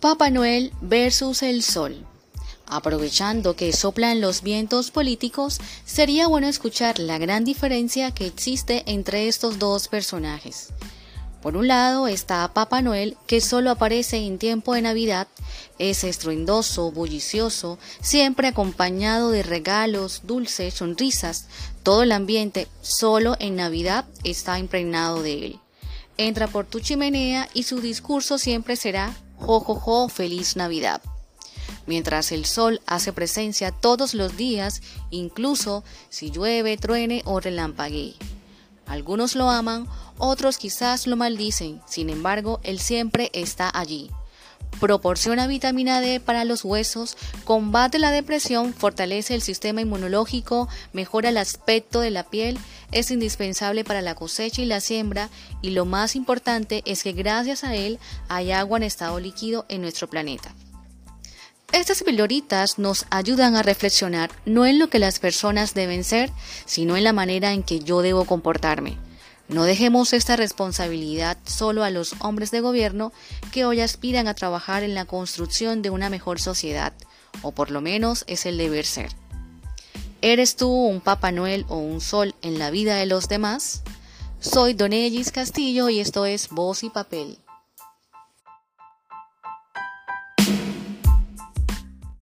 Papá Noel versus el Sol. Aprovechando que soplan los vientos políticos, sería bueno escuchar la gran diferencia que existe entre estos dos personajes. Por un lado está Papá Noel, que solo aparece en tiempo de Navidad, es estruendoso, bullicioso, siempre acompañado de regalos, dulces, sonrisas. Todo el ambiente, solo en Navidad, está impregnado de él. Entra por tu chimenea y su discurso siempre será jo, feliz Navidad. Mientras el sol hace presencia todos los días, incluso si llueve, truene o relampaguee. Algunos lo aman, otros quizás lo maldicen, sin embargo, él siempre está allí. Proporciona vitamina D para los huesos, combate la depresión, fortalece el sistema inmunológico, mejora el aspecto de la piel, es indispensable para la cosecha y la siembra y lo más importante es que gracias a él hay agua en estado líquido en nuestro planeta. Estas pildoritas nos ayudan a reflexionar no en lo que las personas deben ser, sino en la manera en que yo debo comportarme. No dejemos esta responsabilidad solo a los hombres de gobierno que hoy aspiran a trabajar en la construcción de una mejor sociedad, o por lo menos es el deber ser. ¿Eres tú un Papá Noel o un sol en la vida de los demás? Soy Don Ellis Castillo y esto es Voz y Papel.